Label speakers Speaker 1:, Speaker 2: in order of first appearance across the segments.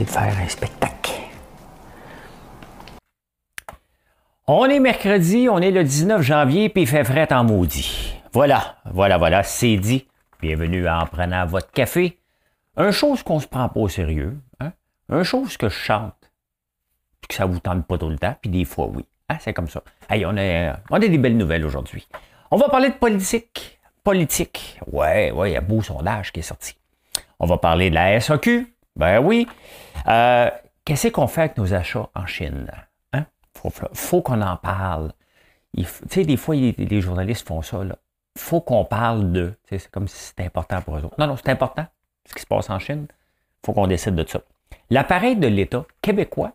Speaker 1: De faire un spectacle. On est mercredi, on est le 19 janvier, puis il fait frais en maudit. Voilà, voilà, voilà, c'est dit. Bienvenue en prenant votre café. Un chose qu'on se prend pas au sérieux, hein? un chose que je chante, puis que ça vous tente pas tout le temps, puis des fois oui. Hein? C'est comme ça. On, a, on a des belles nouvelles aujourd'hui. On va parler de politique. Politique. Ouais, ouais, il y a beau sondage qui est sorti. On va parler de la SAQ, ben oui. Euh, qu'est-ce qu'on fait avec nos achats en Chine? Hein? Faut, qu'on en parle. Tu sais, des fois, les, journalistes font ça. Il faut qu'on parle de. C'est comme si c'était important pour eux autres. Non, non, c'est important ce qui se passe en Chine. Il faut qu'on décide de ça. L'appareil de l'État québécois,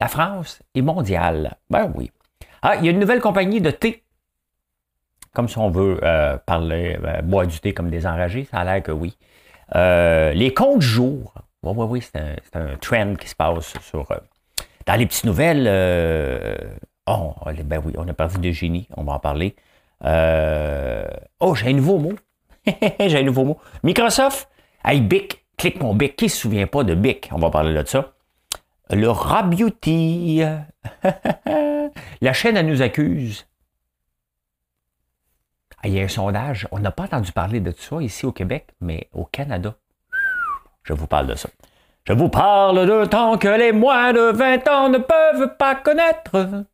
Speaker 1: la France est mondiale. Ben oui. Ah, il y a une nouvelle compagnie de thé. Comme si on veut euh, parler, euh, boire du thé comme des enragés, ça a l'air que oui. Euh, les comptes jours. Oui, oui, oui, c'est un, trend qui se passe sur. Euh, dans les petites nouvelles, euh, oh, ben oui, on a parlé de génie, on va en parler. oh, j'ai un nouveau mot. j'ai un nouveau mot. Microsoft, hey, Bic, clique mon Bic. Qui ne se souvient pas de Bic? On va parler de ça. Le Rabeauty. La chaîne, elle nous accuse. Ah, il y a un sondage. On n'a pas entendu parler de ça ici au Québec, mais au Canada. Je vous parle de ça. Je vous parle d'un temps que les moins de 20 ans ne peuvent pas connaître.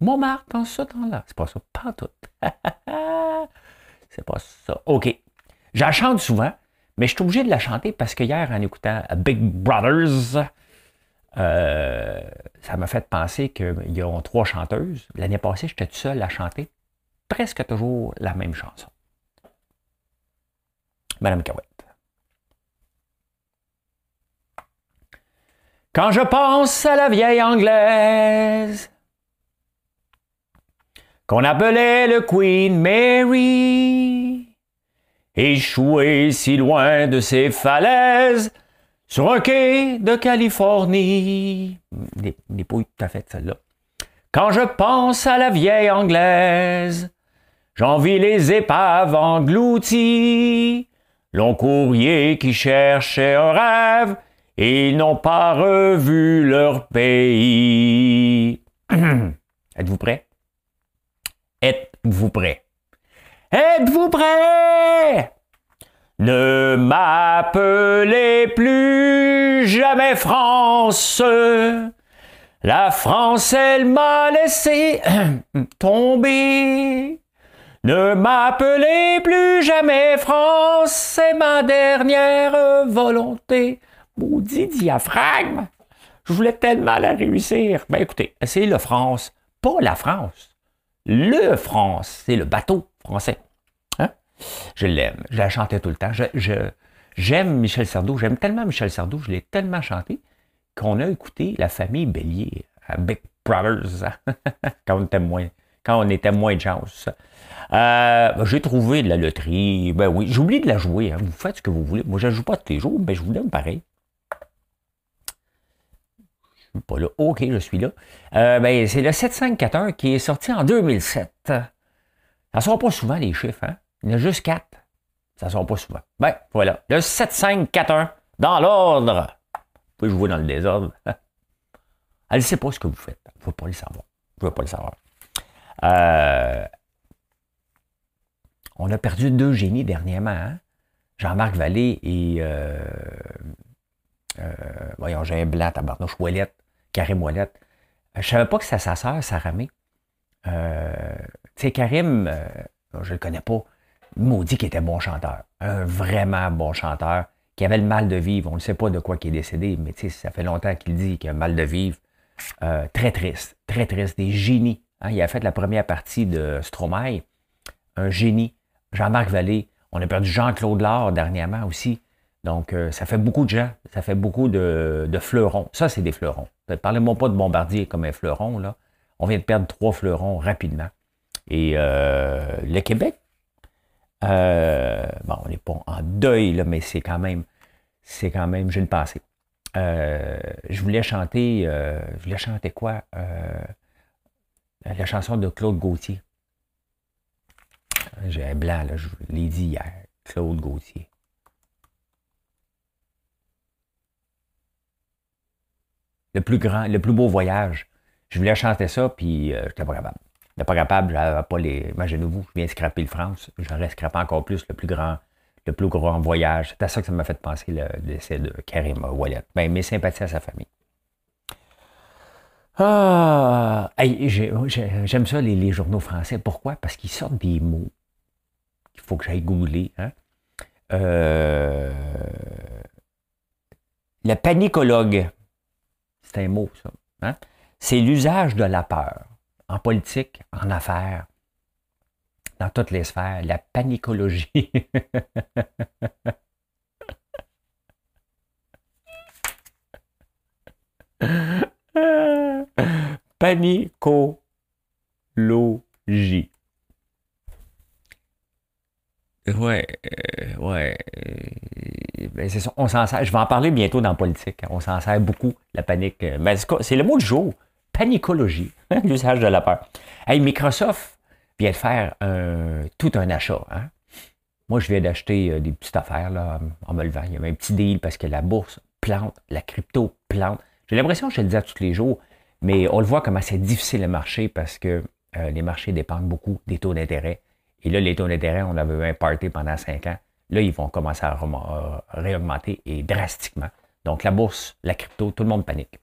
Speaker 1: Montmartre dans ce temps-là. C'est pas ça, pas tout. C'est pas ça. OK. Je la chante souvent, mais je suis obligé de la chanter parce que hier, en écoutant Big Brothers, euh, ça m'a fait penser qu'ils ont trois chanteuses. L'année passée, j'étais tout seul à chanter presque toujours la même chanson. Madame Cahouette. Quand je pense à la vieille anglaise qu'on appelait le Queen Mary, échouée si loin de ses falaises sur un quai de Californie. N'est pas tout à fait celle-là. Quand je pense à la vieille anglaise J'envie les épaves englouties, long courrier qui cherchait un rêve, ils n'ont pas revu leur pays. Êtes-vous prêts? Êtes-vous prêts? Êtes-vous prêts? Ne m'appelez plus jamais France. La France, elle m'a laissé tomber. Ne m'appelez plus jamais France, c'est ma dernière volonté. Maudit diaphragme! Je voulais tellement la réussir. Ben écoutez, c'est le France, pas la France. Le France, c'est le bateau français. Hein? Je l'aime, je la chantais tout le temps. Je, j'aime Michel Sardou, j'aime tellement Michel Sardou, je l'ai tellement chanté qu'on a écouté La famille Bélier à Big Brothers quand on était moins, quand on était moins de chance. Euh, j'ai trouvé de la loterie. Ben oui, j'oublie de la jouer. Hein. Vous faites ce que vous voulez. Moi, je ne joue pas tous les jours, mais je vous donne pareil. Pas là. OK, je suis là. Euh, ben, c'est le 7541 qui est sorti en 2007. Ça sort pas souvent, les chiffres. Hein? Il y en a juste quatre. Ça sort pas souvent. Ben, voilà. Le 7541, dans l'ordre. Vous pouvez jouer dans le désordre. Elle ne sait pas ce que vous faites. Il ne faut pas le savoir. Je ne veux pas le savoir. Euh, on a perdu deux génies dernièrement. Hein? Jean-Marc Vallée et. Euh, euh, voyons, j'ai un blanc, tabarnouche, Ouellette, Karim Ouellette. Euh, je savais pas que c'était sa sœur, Sarah May. tu sais, Karim, je le connais pas. Maudit qu'il était bon chanteur. Un vraiment bon chanteur qui avait le mal de vivre. On ne sait pas de quoi il est décédé, mais ça fait longtemps qu'il dit qu'il a mal de vivre. très triste, très triste. Des génies. Hein? Il a fait la première partie de Stromae. Un génie. Jean-Marc Vallée. On a perdu Jean-Claude Lard dernièrement aussi. Donc, euh, ça fait beaucoup de gens, ça fait beaucoup de, fleurons. Ça, c'est des fleurons. Parlez-moi pas de bombardier comme un fleuron, là. On vient de perdre trois fleurons rapidement. Et euh, le Québec, euh, bon, on n'est pas en deuil, là, mais c'est quand même, c'est quand même, j'ai le passé. je voulais chanter, je voulais chanter quoi? la chanson de Claude Gauthier. J'ai un blanc, là, je l'ai dit hier. Claude Gauthier. Le plus grand, le plus beau voyage. Je voulais chanter ça, puis euh, je n'étais pas capable. Je n'étais pas capable, j'avais pas les. Imaginez-vous, je viens scraper le France, j'aurais scrapé encore plus le plus grand, le plus grand voyage. C'est à ça que ça m'a fait penser le décès de Karim Wallet. Ben, mes sympathies à sa famille. Ah, j'aime ça, les, journaux français. Pourquoi? Parce qu'ils sortent des mots qu'il faut que j'aille googler. Hein? Euh, le panicologue. C'est. Hein? C'est l'usage de la peur en politique, en affaires, dans toutes les sphères, la panicologie. Panicologie. Ouais, euh, ouais. Euh, ben c'est ça. On s'en sert. Je vais en parler bientôt dans la politique. On s'en sert beaucoup, la panique. Euh, ben, c'est le mot du jour. Panicologie. L'usage de la peur. Hey, Microsoft vient de faire tout un achat. Hein? Moi, je viens d'acheter des petites affaires là, en me levant. Il y avait un petit deal parce que la bourse plante, la crypto plante. J'ai l'impression je le dis tous les jours, mais on le voit comment c'est difficile le marché parce que les marchés dépendent beaucoup des taux d'intérêt et là, les taux d'intérêt, on avait un party pendant cinq ans. Là, ils vont commencer à réaugmenter et drastiquement. Donc, la bourse, la crypto, tout le monde panique.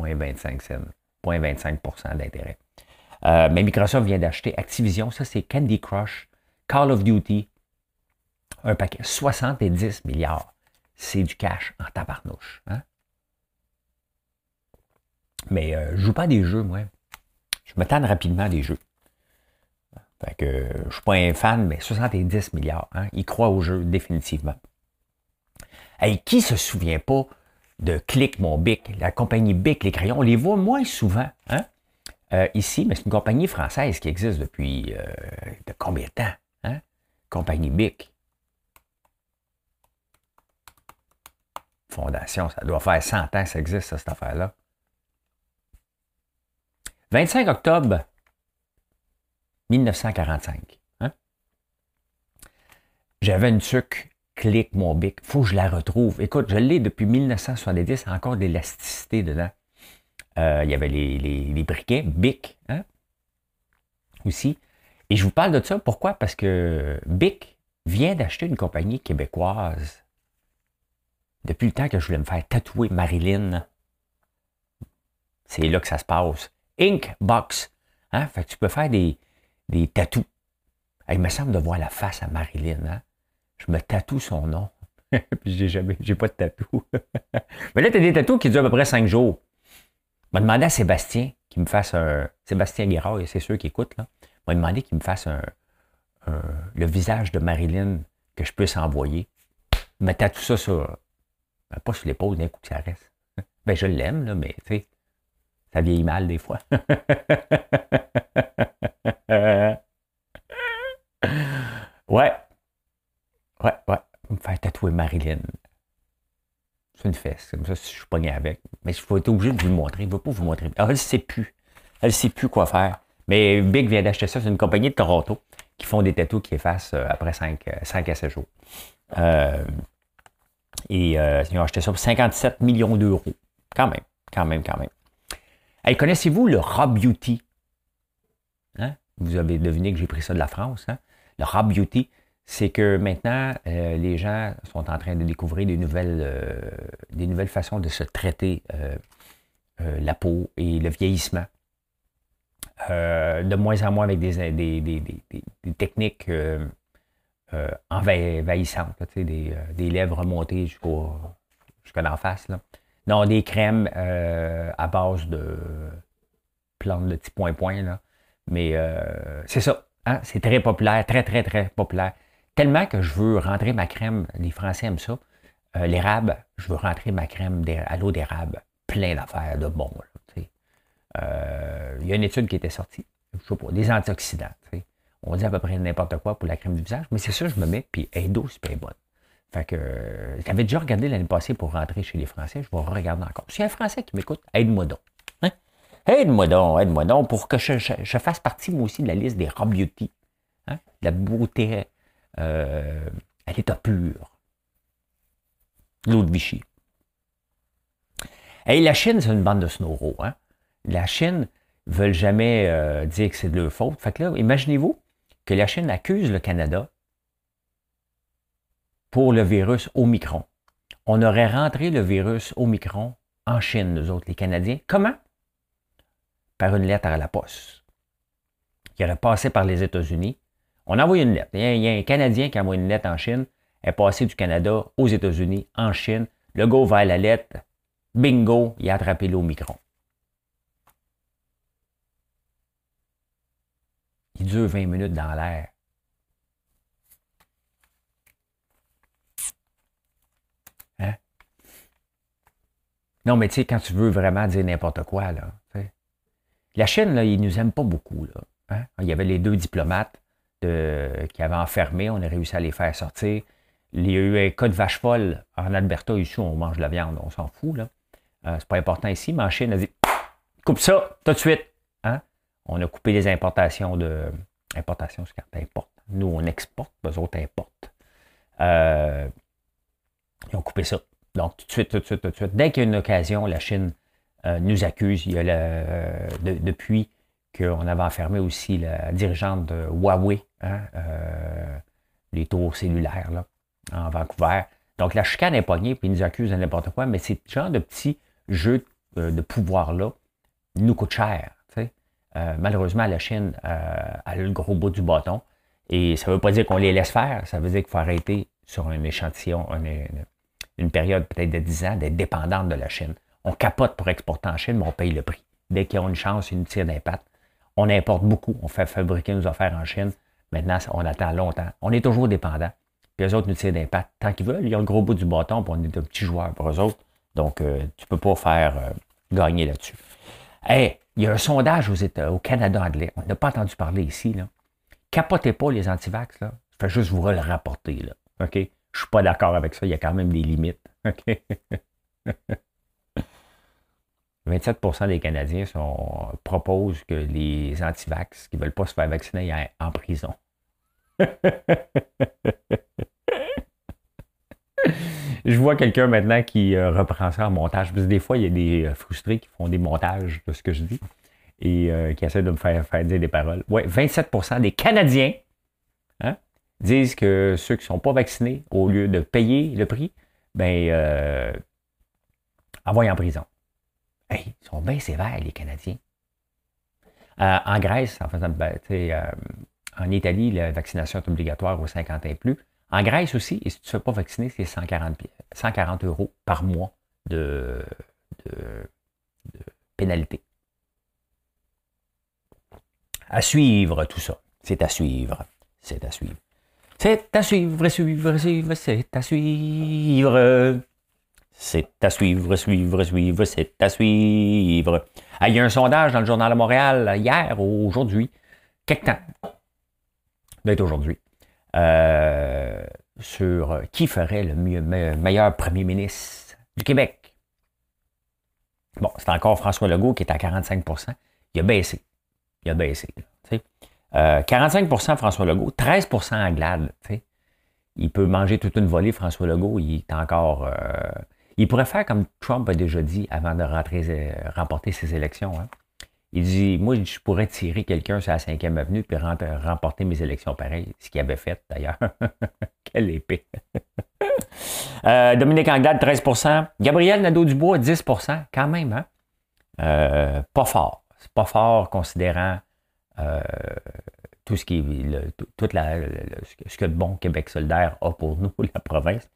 Speaker 1: 0.25 cents, 0.25 d'intérêt. Euh, mais Microsoft vient d'acheter Activision. Ça, c'est Candy Crush, Call of Duty. Un paquet. 70 milliards. C'est du cash en tabarnouche. Hein? Mais euh, je ne joue pas des jeux, moi. Je me tanne rapidement des jeux. Fait que je ne suis pas un fan, mais 70 milliards. Hein? Ils croient au jeu définitivement. Et qui se souvient pas de Click Mon Bic, la compagnie Bic, les crayons, on les voit moins souvent hein? Euh, ici, mais c'est une compagnie française qui existe depuis euh, de combien de temps? Hein? Compagnie Bic. Fondation, ça doit faire 100 ans que ça existe, cette affaire-là. 25 octobre 1945. Hein? J'avais une sucre clic mon bic. faut que je la retrouve. Écoute, je l'ai depuis 1970, encore de l'élasticité dedans. Euh, il y avait les, briquets Bic, hein? aussi. Et je vous parle de ça, pourquoi? Parce que Bic vient d'acheter une compagnie québécoise depuis le temps que je voulais me faire tatouer Marilyn. C'est là que ça se passe. Inkbox. Hein? Fait que tu peux faire des, des tatous. Il me semble de voir la face à Marilyn. Hein? Je me tatoue son nom. Puis j'ai jamais, j'ai pas de tatou. Mais là, tu as des tatous qui durent à peu près cinq jours. Je m'a demandé à Sébastien qu'il me fasse un. Sébastien Guérard, c'est ceux qui écoutent, là. m'a demandé qu'il me fasse un, le visage de Marilyn que je puisse envoyer. Il me tatoue ça sur. Ben, pas sur l'épaule d'un coup que ça reste. Ben, je l'aime, là, mais tu sais, ça vieillit mal des fois. ouais. Ouais, ouais. Me faire tatouer Marilyn. C'est une fesse. Comme ça, je suis pogné avec. Mais je vais être obligé de vous le montrer. Il ne va pas vous montrer. Ah, elle ne sait plus. Elle ne sait plus quoi faire. Mais Big vient d'acheter ça. C'est une compagnie de Toronto qui font des tatous qui effacent euh, après 5, 5 euh, à 7 jours. Euh, et ils ont acheté ça pour 57 millions d'euros. Quand même, quand même, quand même. Connaissez-vous le Raw Beauty? Hein? Vous avez deviné que j'ai pris ça de la France. Hein? Le Raw Beauty, c'est que maintenant, euh, les gens sont en train de découvrir des nouvelles, euh, façons de se traiter euh, la peau et le vieillissement. de moins en moins avec des, techniques envahissantes, des, lèvres montées jusqu'au, jusqu'à l'en face. Non, des crèmes euh, à base de plantes de petits point-point. Là. Mais euh, c'est ça. Hein? C'est très populaire, très, très, très populaire. Tellement que je veux rentrer ma crème. Les Français aiment ça. l'érable, je veux rentrer ma crème à l'eau d'érable. Plein d'affaires de bon. il y a une étude qui était sortie. Je sais pas, des antioxydants. On dit à peu près n'importe quoi pour la crème du visage, mais c'est ça, je me mets, puis elle est douce, elle est bonne. Fait que, euh, tu avais déjà regardé l'année passée pour rentrer chez les Français, je vais regarder encore. A un Français qui m'écoute, aide-moi donc. Hein? Aide-moi donc, aide-moi donc pour que je, fasse partie, moi aussi, de la liste des raw beauty. Hein? La beauté euh, à l'état pur. L'eau de Vichy. Et la Chine, c'est une bande de snoro. Hein? La Chine ne veulent jamais euh, dire que c'est de leur faute. Fait que là, imaginez-vous que la Chine accuse le Canada pour le virus Omicron. On aurait rentré le virus Omicron en Chine, nous autres, les Canadiens. Comment? Par une lettre à la poste. Qui aurait passé par les États-Unis. On a envoyé une lettre. Il y, a, un Canadien qui a envoyé une lettre en Chine. Elle est passée du Canada aux États-Unis, en Chine. Le va à la lettre. Bingo, il a attrapé l'Omicron. Il dure 20 minutes dans l'air. Hein? Non, mais tu sais, quand tu veux vraiment dire n'importe quoi, là, la Chine, là, ils nous aiment pas beaucoup. Là, hein? Il y avait les deux diplomates qui avaient enfermé, on a réussi à les faire sortir. Il y a eu un cas de vache folle en Alberta, ici, on mange de la viande, on s'en fout. Là. Euh, c'est pas important ici, mais en Chine, a dit coupe ça tout de suite. Hein? On a coupé les importations de. Importation, c'est quand importe. Nous, on exporte, eux autres importent. Euh, ils ont coupé ça. Donc, tout de suite, tout de suite, tout de suite. Dès qu'il y a une occasion, la Chine euh, nous accuse. Il y a euh, depuis qu'on avait enfermé aussi la dirigeante de Huawei, hein, les tours cellulaires, là, en Vancouver. Donc, la chicane est pognée, puis ils nous accusent de n'importe quoi, mais ces genre de petits jeux de pouvoir-là nous coûtent cher. Euh, malheureusement, la Chine euh, a le gros bout du bâton. Et ça ne veut pas dire qu'on les laisse faire, ça veut dire qu'il faut arrêter sur un échantillon, une, période peut-être de 10 ans, d'être dépendante de la Chine. On capote pour exporter en Chine, mais on paye le prix. Dès qu'ils ont une chance, ils nous tirent d'impact. On importe beaucoup, on fait fabriquer nos affaires en Chine. Maintenant, on attend longtemps. On est toujours dépendant. Puis eux autres nous tirent d'impact tant qu'ils veulent. Ils ont le gros bout du bâton, puis on est un petit joueur pour eux autres. Donc, euh, tu ne peux pas faire gagner là-dessus. Hey, il y a un sondage aux États, au Canada anglais. On n'a pas entendu parler ici. Là. Capotez pas les antivax. Là. Je fais juste vous le rapporter. Là. OK? Je suis pas d'accord avec ça. Il y a quand même des limites. OK? 27% des Canadiens proposent que les antivax qui ne veulent pas se faire vacciner aillent en prison. je vois quelqu'un maintenant qui euh, reprend ça en montage. Parce que des fois, il y a des euh, frustrés qui font des montages de ce que je dis et euh, qui essaient de me faire, faire dire des paroles. Oui, 27% des Canadiens hein, disent que ceux qui ne sont pas vaccinés, au lieu de payer le prix, ben, euh, envoient en prison. Hey, ils sont bien sévères, les Canadiens. en Grèce, en, ben, en Italie, la vaccination est obligatoire aux 50 ans et plus. En Grèce aussi, si tu ne fais pas vacciner, c'est 140, 140 euros par mois de, pénalité. À suivre tout ça. C'est à suivre. C'est à suivre. C'est à suivre, suivre, suivre, c'est à suivre. C'est à suivre, suivre, suivre, c'est à suivre. Ah, il y a un sondage dans le Journal de Montréal hier ou aujourd'hui. Quelque temps. D'être aujourd'hui. Euh, sur qui ferait le meilleur premier ministre du Québec. Bon, c'est encore François Legault qui est à 45% Il a baissé. Il a baissé. 45 euh, François Legault, 13% Anglade. Il peut manger toute une volée, François Legault. Il est encore. Euh, il pourrait faire comme Trump a déjà dit avant de rentrer, remporter ses élections. Hein. Il dit, moi, je pourrais tirer quelqu'un sur la 5e avenue puis remporter mes élections pareil, ce qu'il avait fait d'ailleurs. Quelle épée. Euh, Dominique Anglade, 13% Gabriel Nadeau-Dubois, 10% quand même. Hein? Euh, pas fort. C'est pas fort considérant euh, tout ce qui toute la, ce que le bon Québec solidaire a pour nous, la province.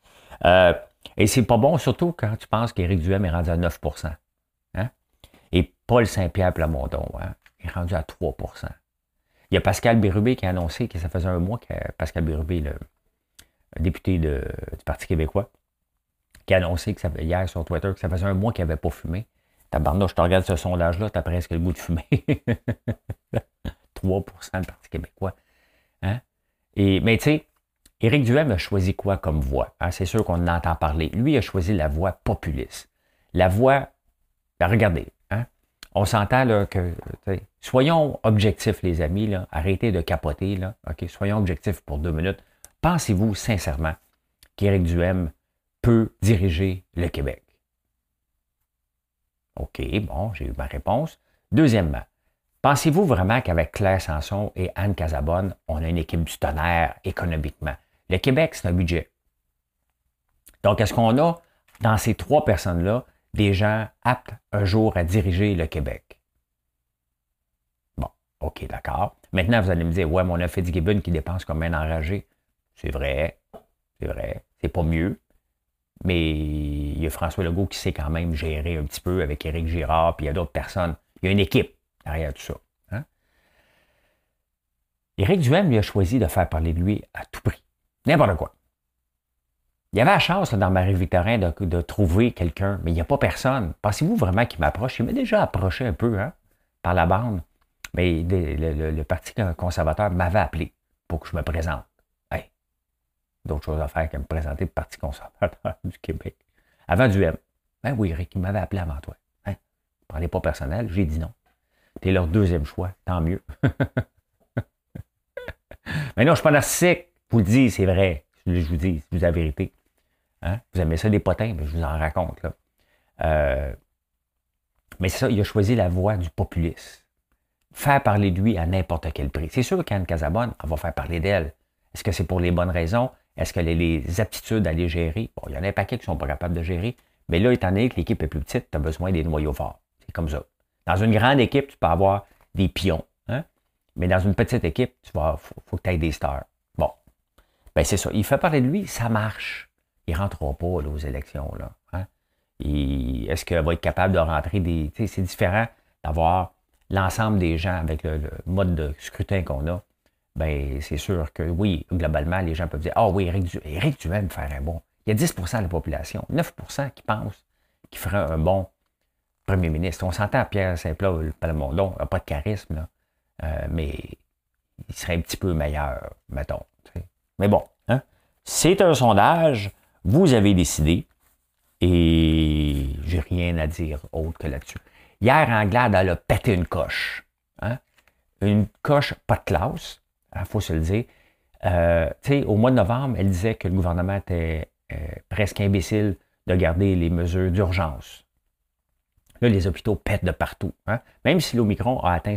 Speaker 1: et c'est pas bon, surtout quand tu penses qu'Éric Duhem est rendu à 9% et Paul Saint-Pierre Plamondon hein, est rendu à 3% Il y a Pascal Bérubé qui a annoncé que ça faisait un mois que Pascal Bérubé, le député du Parti québécois, qui a annoncé que ça, hier sur Twitter que ça faisait un mois qu'il n'avait pas fumé. Tabarnouche, je te regarde ce sondage-là, tu as presque le goût de fumer. 3 du Parti québécois. Hein? Et, mais tu sais, Éric Duhem a choisi quoi comme voix? Hein? C'est sûr qu'on entend parler. Lui a choisi la voix populiste. La voix. Ben, regardez, hein? on s'entend que. Soyons objectifs, les amis. Arrêtez de capoter. Soyons objectifs pour deux minutes. Pensez-vous sincèrement qu'Éric Duhem peut diriger le Québec? OK, bon, j'ai eu ma réponse. Deuxièmement, pensez-vous vraiment qu'avec Claire Sanson et Anne Casabonne, on a une équipe du tonnerre économiquement? Le Québec, c'est un budget. Donc, est-ce qu'on a dans ces trois personnes-là des gens aptes un jour à diriger le Québec? Bon, OK, d'accord. Maintenant, vous allez me dire, ouais, mais on a Fitzgibbon qui dépense comme un enragé. C'est vrai, c'est vrai, c'est pas mieux. Mais il y a François Legault qui sait quand même gérer un petit peu avec Éric Girard, puis il y a d'autres personnes. Il y a une équipe derrière tout ça. Hein? Éric Duhem lui a choisi de faire parler de lui à tout prix. N'importe quoi. Il y avait la chance dans Marie-Victorin de, trouver quelqu'un, mais il n'y a pas personne. Pensez-vous vraiment qu'il m'approche? Il m'a déjà approché un peu hein, par la bande, mais le, Parti conservateur m'avait appelé pour que je me présente. D'autres choses à faire que me présenter le Parti conservateur du Québec. Avant du M. Ben oui, Eric, il m'avait appelé avant toi. Hein? Parlez pas personnel, j'ai dit non. T'es leur deuxième choix, tant mieux. mais non, je suis pas narcissique. Vous le dis, c'est vrai. Je vous dis, je vous la vérité. Hein? Vous aimez ça des potins, mais je vous en raconte. Là. Euh, mais c'est ça, il a choisi la voie du populisme. Faire parler de lui à n'importe quel prix. C'est sûr qu'Anne Casabonne, elle va faire parler d'elle. Est-ce que c'est pour les bonnes raisons? Est-ce qu'elle a les aptitudes à les gérer? Bon, il y en a un paquet qui ne sont pas capables de gérer. Mais là, étant donné que l'équipe est plus petite, tu as besoin des noyaux forts. C'est comme ça. Dans une grande équipe, tu peux avoir des pions. Hein? Mais dans une petite équipe, tu vas, faut, que tu aies des stars. Bon. Ben, c'est ça. Il fait parler de lui, ça marche. Il ne rentrera pas aux élections. Là, hein? Est-ce qu'il va être capable de rentrer des. C'est différent d'avoir l'ensemble des gens avec le, mode de scrutin qu'on a. Ben, c'est sûr que oui, globalement, les gens peuvent dire Ah oui, Éric, du Éric Duhem ferait un bon. Il y a 10% de la population, 9% qui pensent qu'il ferait un bon premier ministre. On s'entend, Pierre Saint-Paul Palamondon n'a pas de charisme, là, euh, mais il serait un petit peu meilleur, mettons. Mais bon, hein? c'est un sondage. Vous avez décidé et j'ai rien à dire autre que là-dessus. Hier, Anglade, elle a pété une coche. Hein? Une coche pas de classe, il hein, faut se le dire. Euh, au mois de novembre, elle disait que le gouvernement était euh, presque imbécile de garder les mesures d'urgence. Là, les hôpitaux pètent de partout. Hein? Même si l'Omicron a atteint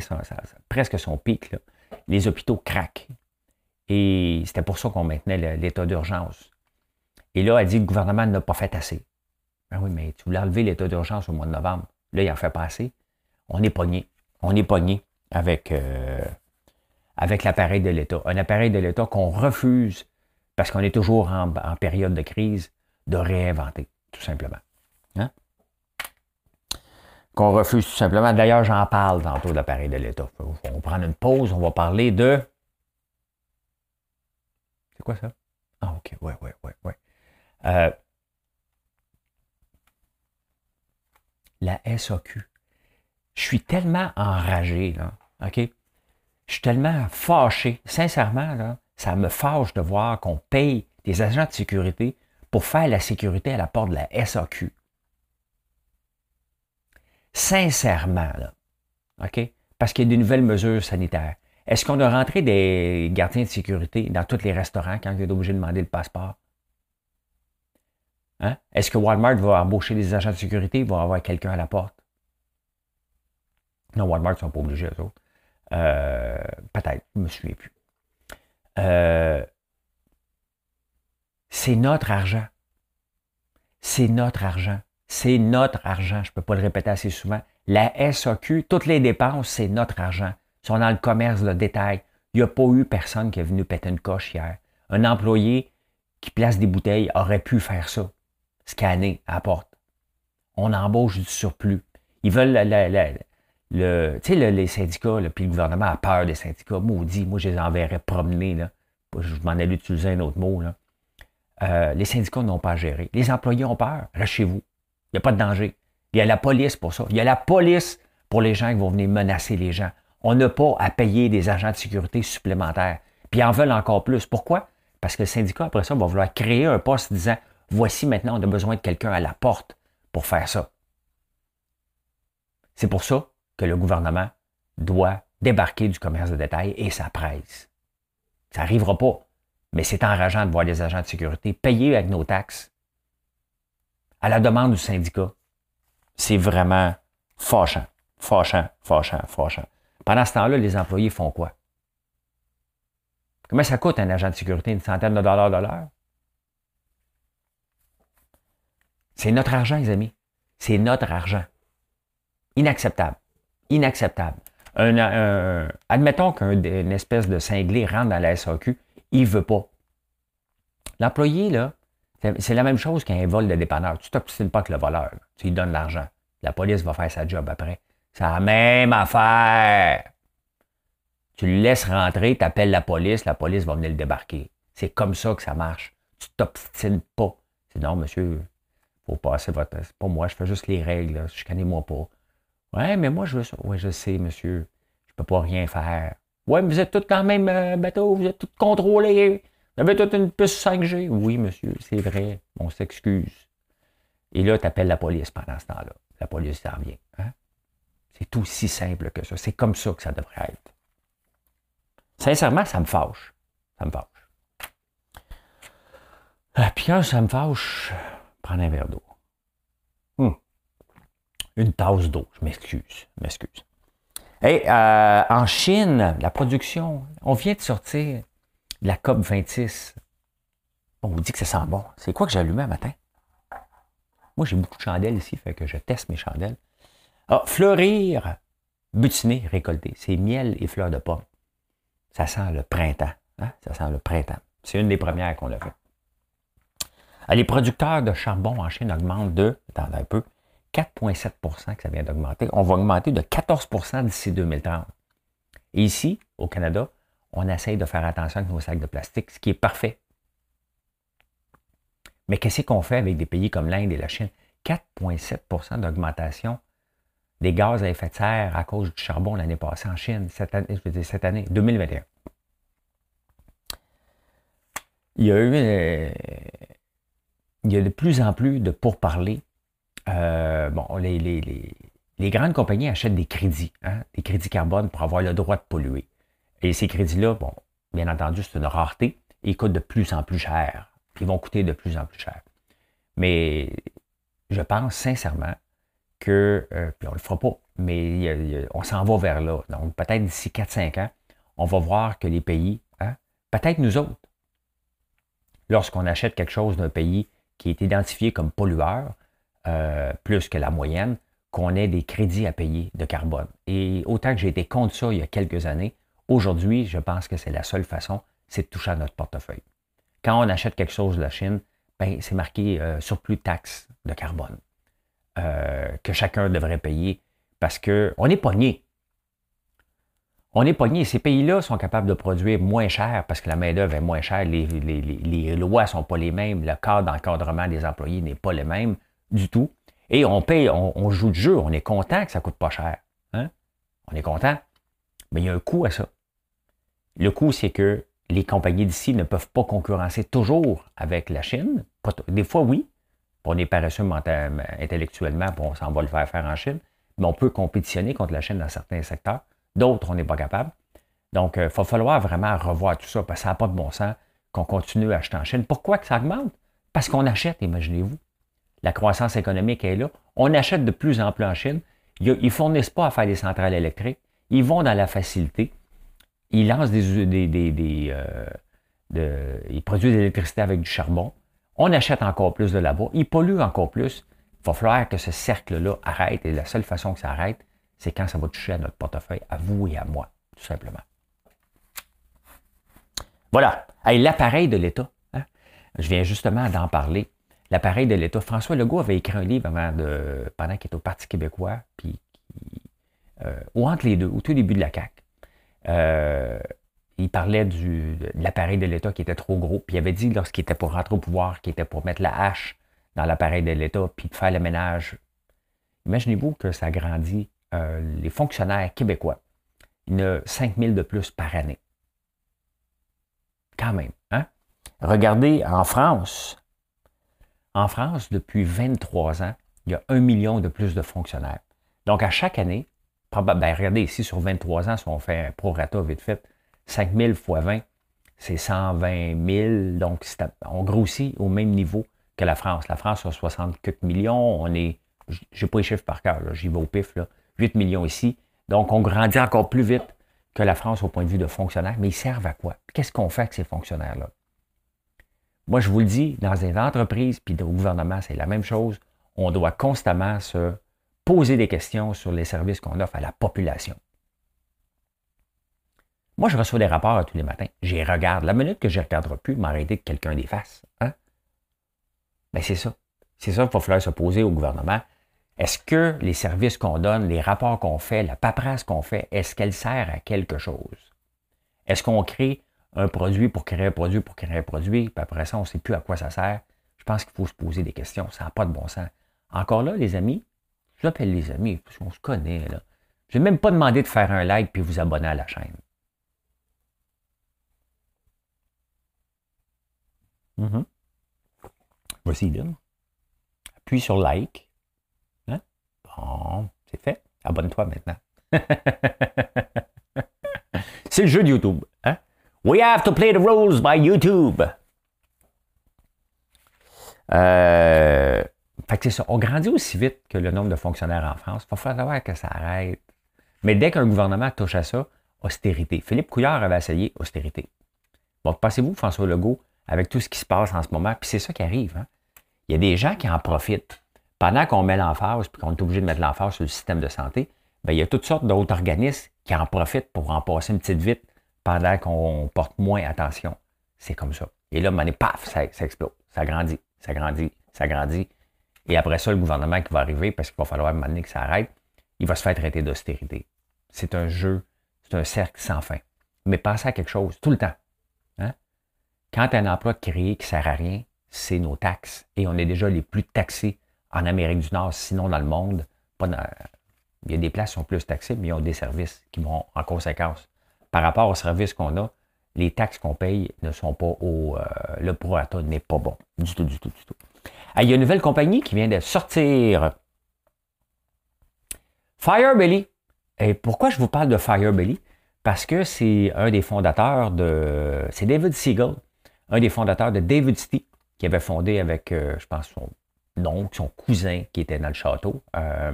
Speaker 1: presque son pic, les hôpitaux craquent. Et c'était pour ça qu'on maintenait l'état d'urgence. Et là, elle dit que le gouvernement n'a pas fait assez. Ben oui, mais tu voulais enlever l'état d'urgence au mois de novembre. Là, il en fait pas assez. On est pogné. On est pogné avec, euh, avec l'appareil de l'État. Un appareil de l'État qu'on refuse, parce qu'on est toujours en, période de crise, de réinventer, tout simplement. Hein? Qu'on refuse tout simplement. D'ailleurs, j'en parle tantôt de l'appareil de l'État. On va prendre une pause, on va parler de. C'est quoi ça? Ah, OK, ouais, ouais, ouais, ouais. Euh, la SAQ. Je suis tellement enragé, là, OK? Je suis tellement fâché. Sincèrement, ça me fâche de voir qu'on paye des agents de sécurité pour faire la sécurité à la porte de la SAQ. Sincèrement, là, OK? Parce qu'il y a de nouvelles mesures sanitaires. Est-ce qu'on a rentré des gardiens de sécurité dans tous les restaurants quand ils est obligé de demander le passeport? Hein? Est-ce que Walmart va embaucher des agents de sécurité? Il va avoir quelqu'un à la porte? Non, Walmart ne sont pas obligés, eux autres. Euh, peut-être, je ne me souviens plus. Euh, c'est notre argent. C'est notre argent. C'est notre argent. Je ne peux pas le répéter assez souvent. La SAQ, toutes les dépenses, c'est notre argent. Ils sont dans le commerce, le détail. Il n'y a pas eu personne qui est venu péter une coche hier. Un employé qui place des bouteilles aurait pu faire ça scanner à la porte. On embauche du surplus. Ils veulent le, sais, les syndicats, puis le gouvernement a peur des syndicats. Maudit, moi, je les enverrais promener. Là. Je m'en allais utiliser un autre mot. Là. Euh, les syndicats n'ont pas à gérer. Les employés ont peur. Restez chez vous. Il n'y a pas de danger. Il y a la police pour ça. Il y a la police pour les gens qui vont venir menacer les gens. On n'a pas à payer des agents de sécurité supplémentaires. Puis ils en veulent encore plus. Pourquoi? Parce que le syndicat, après ça, va vouloir créer un poste disant voici maintenant, on a besoin de quelqu'un à la porte pour faire ça. C'est pour ça que le gouvernement doit débarquer du commerce de détail et sa presse. Ça n'arrivera pas. Mais c'est enrageant de voir les agents de sécurité payés avec nos taxes à la demande du syndicat. C'est vraiment fâchant, fâchant, fâchant, fâchant. Pendant ce temps-là, les employés font quoi? Comment ça coûte un agent de sécurité? Une centaine de dollars de l'heure? C'est notre argent, les amis. C'est notre argent. Inacceptable. Inacceptable. admettons qu'une espèce de cinglé rentre dans la SAQ, il ne veut pas. L'employé, là, c'est la même chose qu'un vol de dépanneur. Tu t'obstines pas que le voleur. Tu lui l'argent. La police va faire sa job après. C'est la même affaire. Tu le laisses rentrer, tu appelles la police, la police va venir le débarquer. C'est comme ça que ça marche. Tu t'obstines pas. C'est non, monsieur, faut passer votre. C'est pas moi, je fais juste les règles, je connais moi pas. Ouais, mais moi, je veux ça. Ouais, je sais, monsieur. Je peux pas rien faire. Ouais, mais vous êtes tous le même euh, bateau, vous êtes tous contrôlés. Vous avez toute une puce 5G. Oui, monsieur, c'est vrai. On s'excuse. Et là, tu appelles la police pendant ce temps-là. La police s'en vient. Hein? C'est aussi simple que ça. C'est comme ça que ça devrait être. Sincèrement, ça me fâche. Ça me fâche. Ah, puis quand ça me fâche, prendre un verre d'eau. Une tasse d'eau, je m'excuse. Je m'excuse. Hey, euh, en Chine, la production, on vient de sortir la COP 26. On vous dit que ça sent bon. C'est quoi que j'ai allumé un matin? Moi, j'ai beaucoup de chandelles ici, fait que je teste mes chandelles. Ah, fleurir, butiner, récolter. C'est miel et fleurs de pomme ça sent le printemps. Hein? Ça sent le printemps. C'est une des premières qu'on a fait. Ah, les producteurs de charbon en Chine augmentent de, attendez un peu, 4,7% que ça vient d'augmenter. On va augmenter de 14% d'ici 2030. Et ici, au Canada, on essaye de faire attention avec nos sacs de plastique, ce qui est parfait. Mais qu'est-ce qu'on fait avec des pays comme l'Inde et la Chine? 4,7% d'augmentation des gaz à effet de serre à cause du charbon l'année passée en Chine, cette année, je veux dire, cette année 2021. Il y a eu euh, il y a de plus en plus de pourparlers. Euh, bon, les, grandes compagnies achètent des crédits, hein, des crédits carbone pour avoir le droit de polluer. Et ces crédits-là, bon, bien entendu, c'est une rareté. Ils coûtent de plus en plus cher. Ils vont coûter de plus en plus cher. Mais je pense sincèrement que, euh, puis on le fera pas, mais on s'en va vers là. Donc, peut-être d'ici 4-5 ans, on va voir que les pays, hein, peut-être nous autres, lorsqu'on achète quelque chose d'un pays qui est identifié comme pollueur, euh, plus que la moyenne, qu'on ait des crédits à payer de carbone. Et autant que j'ai été contre ça il y a quelques années, aujourd'hui, je pense que c'est la seule façon, c'est de toucher à notre portefeuille. Quand on achète quelque chose de la Chine, ben, c'est marqué euh, surplus de de carbone. Euh, que chacun devrait payer parce qu'on est pogné. On est pogné. Ces pays-là sont capables de produire moins cher parce que la main-d'œuvre est moins chère, les, lois ne sont pas les mêmes, le cadre d'encadrement des employés n'est pas le même du tout. Et on paye, on, joue le jeu, on est content que ça ne coûte pas cher. Hein? On est content. Mais il y a un coût à ça. Le coût, c'est que les compagnies d'ici ne peuvent pas concurrencer toujours avec la Chine. Des fois, oui, on est paresseux intellectuellement, puis on s'en va le faire faire en Chine, mais on peut compétitionner contre la Chine dans certains secteurs. D'autres, on n'est pas capable. Donc, il euh, va falloir vraiment revoir tout ça, parce que ça n'a pas de bon sens qu'on continue à acheter en Chine. Pourquoi que ça augmente? Parce qu'on achète, imaginez-vous. La croissance économique est là. On achète de plus en plus en Chine. Ils ne fournissent pas à faire des centrales électriques. Ils vont dans la facilité. Ils lancent des, euh, ils produisent de l'électricité avec du charbon. On achète encore plus de là-bas. Ils polluent encore plus. Il va falloir que ce cercle-là arrête. Et la seule façon que ça arrête, c'est quand ça va toucher à notre portefeuille, à vous et à moi, tout simplement. Voilà. L'appareil de l'État. Hein. Je viens justement d'en parler. L'appareil de l'État. François Legault avait écrit un livre pendant qu'il était au Parti québécois, puis, euh, ou entre les deux, au tout début de la CAQ. Euh, il parlait de l'appareil de l'État qui était trop gros. Puis il avait dit, lorsqu'il était pour rentrer au pouvoir, qu'il était pour mettre la hache dans l'appareil de l'État, puis de faire le ménage. Imaginez-vous que ça grandit euh, les fonctionnaires québécois. Il y en a 5 000 de plus par année. Quand même. Hein? Regardez en France. En France, depuis 23 ans, il y a un million de plus de fonctionnaires. Donc, à chaque année, ben, regardez ici, sur 23 ans, si on fait un prorata vite fait, 5 000 fois 20, c'est 120 000. Donc, on grossit au même niveau que la France. La France a 64 millions. On est, j'ai pas les chiffres par cœur, j'y vais au pif, là. 8 millions ici. Donc, on grandit encore plus vite que la France au point de vue de fonctionnaires. Mais ils servent à quoi? Qu'est-ce qu'on fait avec ces fonctionnaires-là? Moi, je vous le dis, dans les entreprises puis au gouvernement, c'est la même chose. On doit constamment se poser des questions sur les services qu'on offre à la population. Moi, je reçois des rapports tous les matins. J'y regarde. La minute que je ne regarderai plus, m'arrêter que quelqu'un les fasse. Hein? Ben, c'est ça. C'est ça qu'il va falloir se poser au gouvernement. Est-ce que les services qu'on donne, les rapports qu'on fait, la paperasse qu'on fait, est-ce qu'elle sert à quelque chose? Est-ce qu'on crée un produit pour créer un produit pour créer un produit, puis après ça, on ne sait plus à quoi ça sert? Je pense qu'il faut se poser des questions. Ça n'a pas de bon sens. Encore là, les amis, je l'appelle les amis, parce qu'on se connaît. Là. Je n'ai même pas demandé de faire un like puis vous abonner à la chaîne. Mm-hmm. Voici là. Appuie sur like. Hein? Bon, c'est fait. Abonne-toi maintenant. c'est le jeu de YouTube. Hein? We have to play the rules by YouTube. Euh, fait que c'est ça. On grandit aussi vite que le nombre de fonctionnaires en France. Il va falloir que ça arrête. Mais dès qu'un gouvernement touche à ça, austérité. Philippe Couillard avait essayé austérité. Bon, pensez-vous, François Legault, avec tout ce qui se passe en ce moment. Puis c'est ça qui arrive. Hein. Il y a des gens qui en profitent. Pendant qu'on met l'emphase, puis qu'on est obligé de mettre l'emphase sur le système de santé, bien, il y a toutes sortes d'autres organismes qui en profitent pour en passer une petite vite pendant qu'on porte moins attention. C'est comme ça. Et là, est paf, ça, explose. Ça grandit, ça grandit, ça grandit. Et après ça, le gouvernement qui va arriver, parce qu'il va falloir un que ça arrête, il va se faire traiter d'austérité. C'est un jeu, c'est un cercle sans fin. Mais pensez à quelque chose, tout le temps. Quand un emploi créé qui ne sert à rien, c'est nos taxes. Et on est déjà les plus taxés en Amérique du Nord, sinon dans le monde. Il y a des places qui sont plus taxées, mais ils ont des services qui vont en conséquence. Par rapport aux services qu'on a, les taxes qu'on paye ne sont pas au. Euh, le prorata n'est pas bon. Du tout, du tout, du tout. Ah, il y a une nouvelle compagnie qui vient de sortir. Firebelly. Et pourquoi je vous parle de Firebelly? Parce que c'est un des fondateurs de. C'est David Siegel un des fondateurs de David City, qui avait fondé avec, euh, je pense, son oncle, son cousin qui était dans le château, euh,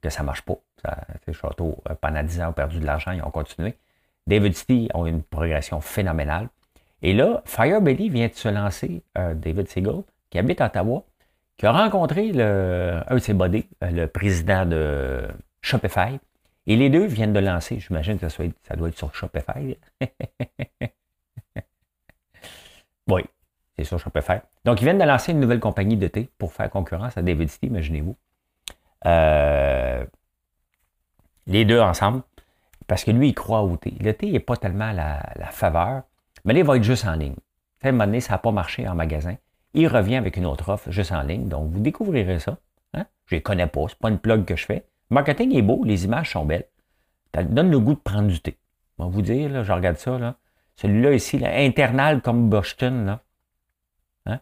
Speaker 1: que ça ne marche pas. Ça, le château, euh, pendant 10 ans, ont perdu de l'argent, ils ont continué. David City ont une progression phénoménale. Et là, Firebelly vient de se lancer, David Siegel, qui habite à Ottawa, qui a rencontré le, un de ses buddies, le président de Shopify. Et les deux viennent de lancer, j'imagine que ça, doit être sur Shopify. Oui, c'est peux faire. Donc, ils viennent de lancer une nouvelle compagnie de thé pour faire concurrence à David City, imaginez-vous. Euh, les deux ensemble, parce que lui, il croit au thé. Le thé n'est pas tellement la, faveur, mais là, il va être juste en ligne. À un moment donné, ça n'a pas marché en magasin. Il revient avec une autre offre juste en ligne. Donc, vous découvrirez ça. Hein? Je ne les connais pas, ce pas une plug que je fais. Le marketing est beau, les images sont belles. Ça donne le goût de prendre du thé. Je vais vous dire, là, je regarde ça, là. Celui-là ici, là, internal comme Boston. Là. Hein?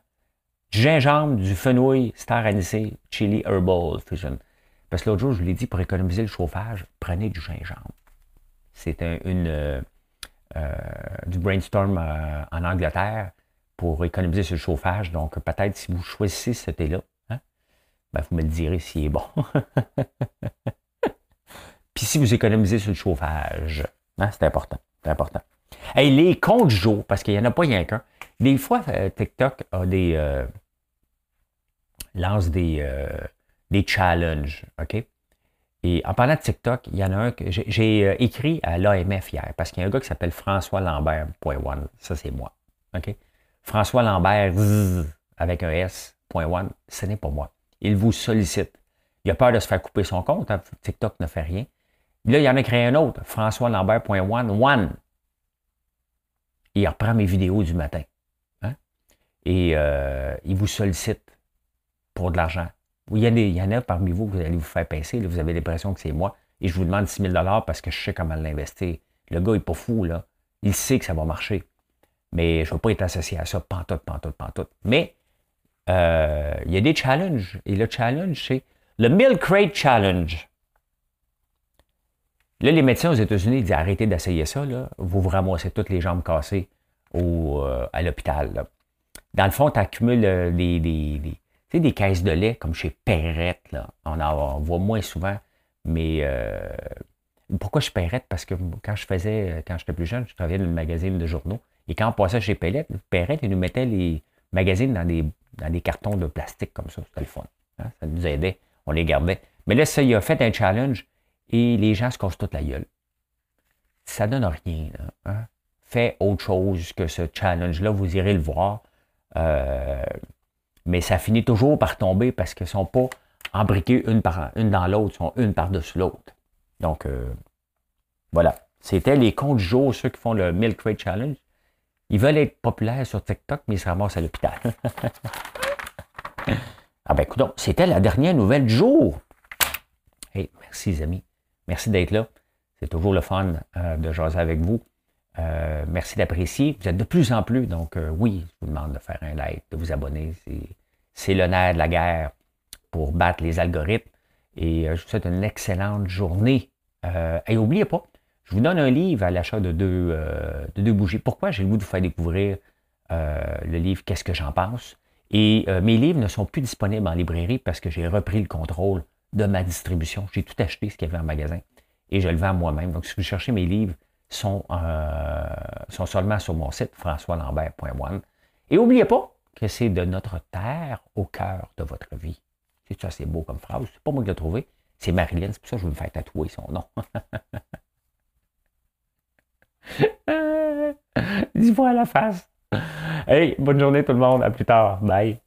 Speaker 1: Du gingembre, du fenouil, star anisé, chili herbal fusion. Parce que l'autre jour, je vous l'ai dit, pour économiser le chauffage, prenez du gingembre. C'est un, une, euh, euh, du brainstorm euh, en Angleterre pour économiser sur le chauffage. Donc, peut-être si vous choisissez ce thé-là, hein, ben, vous me le direz s'il est bon. Puis si vous économisez sur le chauffage, hein, c'est important. C'est important. Et les comptes Joe, parce qu'il n'y en a pas rien qu'un. Des fois, TikTok a des, lance des, des challenges, OK? Et en parlant de TikTok, il y en a un que j'ai écrit à l'AMF hier, parce qu'il y a un gars qui s'appelle François Lambert, Ça, c'est moi. OK? François Lambert, avec un S, point ce n'est pas moi. Il vous sollicite. Il a peur de se faire couper son compte. Hein. TikTok ne fait rien. Là, il y en a créé un autre, François Lambert, one, il reprend mes vidéos du matin. Hein? Et euh, il vous sollicite pour de l'argent. Il y, il y en a parmi vous que vous allez vous faire pincer, vous avez l'impression que c'est moi, et je vous demande 6 000 parce que je sais comment l'investir. Le gars n'est pas fou, là. Il sait que ça va marcher. Mais je ne veux pas être associé à ça, pantoute, pantoute, pantoute. Mais euh, il y a des challenges. Et le challenge, c'est le Milk Crate Challenge. Là, les médecins aux États-Unis disent arrêtez d'essayer ça, là. vous vous ramassez toutes les jambes cassées au, euh, à l'hôpital. Dans le fond, tu accumules euh, des, des, des, caisses de lait comme chez Perrette. Là. On en voit moins souvent, mais euh, pourquoi je Perrette? Parce que quand je faisais, quand j'étais plus jeune, je travaillais dans le magazine de journaux. Et quand on passait chez Perrette, Perrette, ils nous mettait les magazines dans des, dans des cartons de plastique comme ça. C'était le fun. Hein? Ça nous aidait. On les gardait. Mais là, ça, il a fait un challenge et les gens se cassent toute la gueule. Ça donne rien. Là, hein? Fais autre chose que ce challenge-là, vous irez le voir. Euh, mais ça finit toujours par tomber parce qu'ils ne sont pas embriqués une, dans l'autre, sont une par-dessus l'autre. Donc, euh, voilà. C'était les comptes du jour, ceux qui font le Milk Crate Challenge. Ils veulent être populaires sur TikTok, mais ils se ramassent à l'hôpital. ah ben, écoute, c'était la dernière nouvelle du jour. Hey, merci, les amis. Merci d'être là. C'est toujours le fun euh, de jaser avec vous. Euh, merci d'apprécier. Vous êtes de plus en plus, donc euh, oui, je vous demande de faire un like, de vous abonner. C'est le nerf de la guerre pour battre les algorithmes. Et je vous souhaite une excellente journée. et n'oubliez pas, je vous donne un livre à l'achat de deux, de deux bougies. Pourquoi j'ai le goût de vous faire découvrir le livre Qu'est-ce que j'en pense? Et mes livres ne sont plus disponibles en librairie parce que j'ai repris le contrôle de ma distribution. J'ai tout acheté ce qu'il y avait en magasin et je le vends moi-même. Donc, si vous cherchez mes livres, sont, euh, sont seulement sur mon site françoislambert.one. Et n'oubliez pas que c'est de notre terre au cœur de votre vie. C'est ça, c'est beau comme phrase. C'est pas moi qui l'ai trouvé. C'est Marilyn. C'est pour ça que je vais me faire tatouer son nom. Dis-moi à la face. Hey, bonne journée tout le monde. À plus tard. Bye.